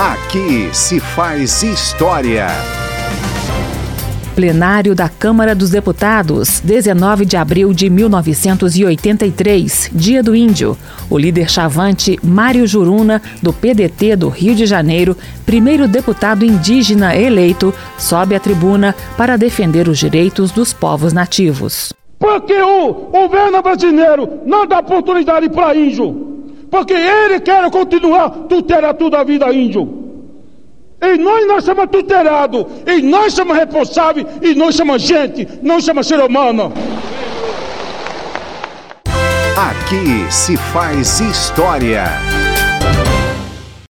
Aqui se faz história. Plenário da Câmara dos Deputados, 19 de abril de 1983, Dia do Índio. O líder chavante Mário Juruna, do PDT do Rio de Janeiro, primeiro deputado indígena eleito, sobe à tribuna para defender os direitos dos povos nativos. Porque o governo brasileiro não dá oportunidade para índio. Porque ele quer continuar tutelar toda a vida índio. E nós, nós somos tutelados, e nós somos responsáveis, e nós somos gente, nós somos ser humano. Aqui se faz história.